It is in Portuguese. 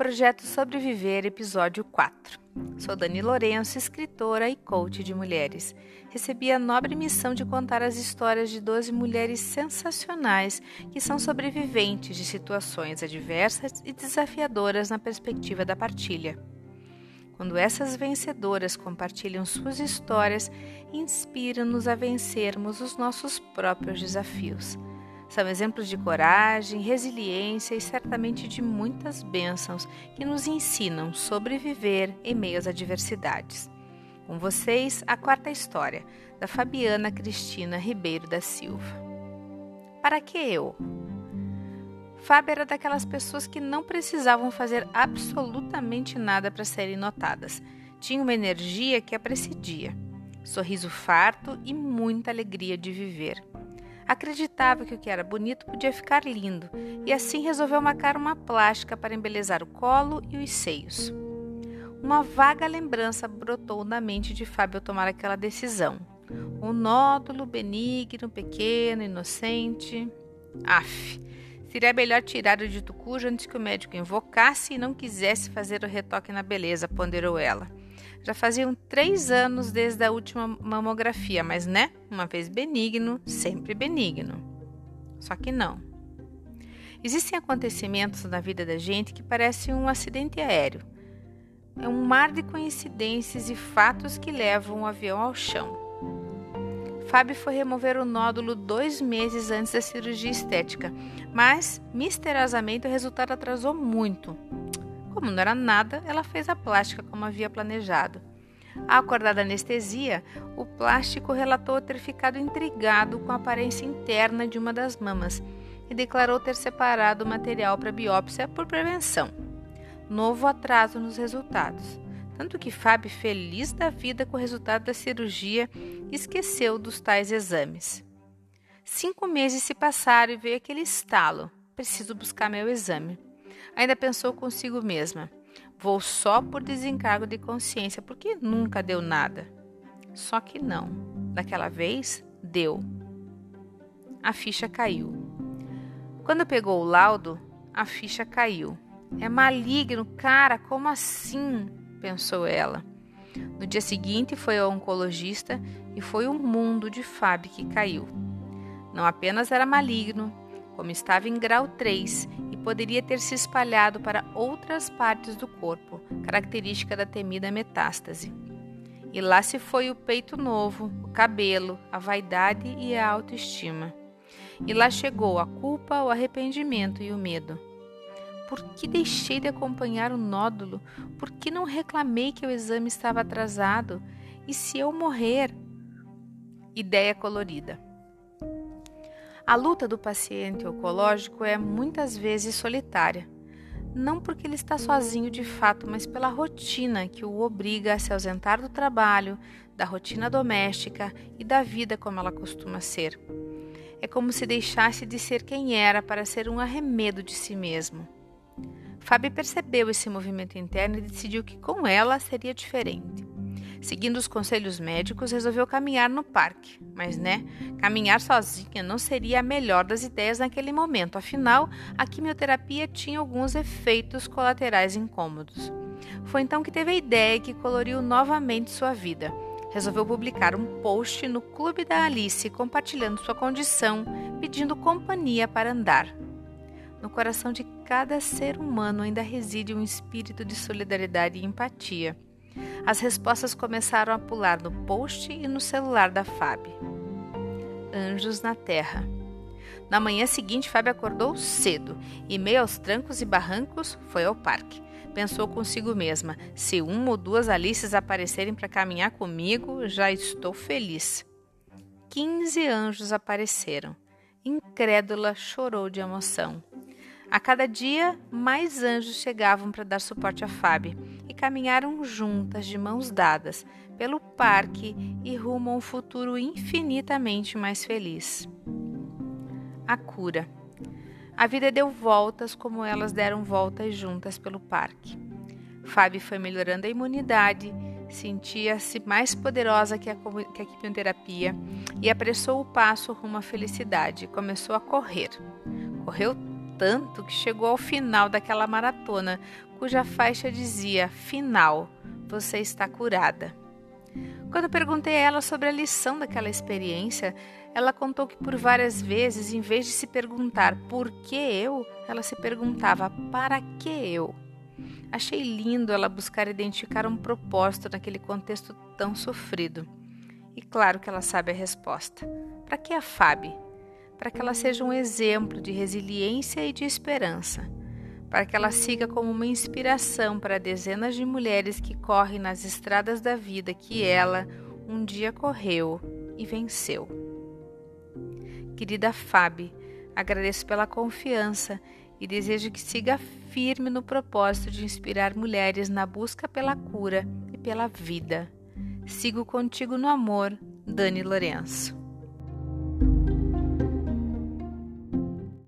Projeto Sobreviver, episódio 4. Sou Dani Lourenço, escritora e coach de mulheres. Recebi a nobre missão de contar as histórias de 12 mulheres sensacionais que são sobreviventes de situações adversas e desafiadoras na perspectiva da partilha. Quando essas vencedoras compartilham suas histórias, inspiram-nos a vencermos os nossos próprios desafios. São exemplos de coragem, resiliência e certamente de muitas bênçãos que nos ensinam sobreviver em meio às adversidades. Com vocês, a quarta história, da Fabiana Cristina Ribeiro da Silva. Para que eu? Fábio era daquelas pessoas que não precisavam fazer absolutamente nada para serem notadas. Tinha uma energia que a precedia, sorriso farto e muita alegria de viver. Acreditava que o que era bonito podia ficar lindo e assim resolveu marcar uma plástica para embelezar o colo e os seios. Uma vaga lembrança brotou na mente de Fábio ao tomar aquela decisão. Um nódulo benigno, pequeno, inocente. Aff, seria melhor tirar o dito cujo antes que o médico invocasse e não quisesse fazer o retoque na beleza, ponderou ela. Já faziam três anos desde a última mamografia, mas né? Uma vez benigno, sempre benigno. Só que não. Existem acontecimentos na vida da gente que parecem um acidente aéreo. É um mar de coincidências e fatos que levam o avião ao chão. Fábio foi remover o nódulo dois meses antes da cirurgia estética, mas misteriosamente o resultado atrasou muito. Como não era nada, ela fez a plástica como havia planejado. Ao acordar da anestesia, o plástico relatou ter ficado intrigado com a aparência interna de uma das mamas e declarou ter separado o material para biópsia por prevenção. Novo atraso nos resultados. Tanto que Fábio, feliz da vida com o resultado da cirurgia, esqueceu dos tais exames. Cinco meses se passaram e veio aquele estalo: preciso buscar meu exame. Ainda pensou consigo mesma: vou só por desencargo de consciência, porque nunca deu nada. Só que não. Daquela vez, deu. A ficha caiu. Quando pegou o laudo, a ficha caiu. É maligno, cara, como assim? pensou ela. No dia seguinte foi ao oncologista e foi o mundo de Fábio que caiu. Não apenas era maligno, como estava em grau 3 e poderia ter se espalhado para outras partes do corpo, característica da temida metástase. E lá se foi o peito novo, o cabelo, a vaidade e a autoestima. E lá chegou a culpa, o arrependimento e o medo. Por que deixei de acompanhar o nódulo? Por que não reclamei que o exame estava atrasado? E se eu morrer? Ideia colorida. A luta do paciente oncológico é muitas vezes solitária. Não porque ele está sozinho de fato, mas pela rotina que o obriga a se ausentar do trabalho, da rotina doméstica e da vida como ela costuma ser. É como se deixasse de ser quem era para ser um arremedo de si mesmo. Fábio percebeu esse movimento interno e decidiu que com ela seria diferente. Seguindo os conselhos médicos, resolveu caminhar no parque. Mas, né, caminhar sozinha não seria a melhor das ideias naquele momento, afinal, a quimioterapia tinha alguns efeitos colaterais incômodos. Foi então que teve a ideia que coloriu novamente sua vida. Resolveu publicar um post no Clube da Alice compartilhando sua condição, pedindo companhia para andar. No coração de cada ser humano ainda reside um espírito de solidariedade e empatia. As respostas começaram a pular no post e no celular da Fábio. Anjos na Terra. Na manhã seguinte, Fábio acordou cedo e, meio aos trancos e barrancos, foi ao parque. Pensou consigo mesma: se uma ou duas Alices aparecerem para caminhar comigo, já estou feliz. Quinze anjos apareceram. Incrédula, chorou de emoção. A cada dia, mais anjos chegavam para dar suporte a Fábio caminharam juntas, de mãos dadas, pelo parque e rumo a um futuro infinitamente mais feliz. A cura. A vida deu voltas como elas deram voltas juntas pelo parque. Fábio foi melhorando a imunidade, sentia-se mais poderosa que a, que a quimioterapia e apressou o passo rumo à felicidade. Começou a correr. Correu tanto que chegou ao final daquela maratona cuja faixa dizia: Final, você está curada. Quando perguntei a ela sobre a lição daquela experiência, ela contou que por várias vezes, em vez de se perguntar por que eu, ela se perguntava para que eu. Achei lindo ela buscar identificar um propósito naquele contexto tão sofrido. E claro que ela sabe a resposta. Para que a FAB? Para que ela seja um exemplo de resiliência e de esperança. Para que ela siga como uma inspiração para dezenas de mulheres que correm nas estradas da vida que ela um dia correu e venceu. Querida Fábio, agradeço pela confiança e desejo que siga firme no propósito de inspirar mulheres na busca pela cura e pela vida. Sigo contigo no amor, Dani Lourenço.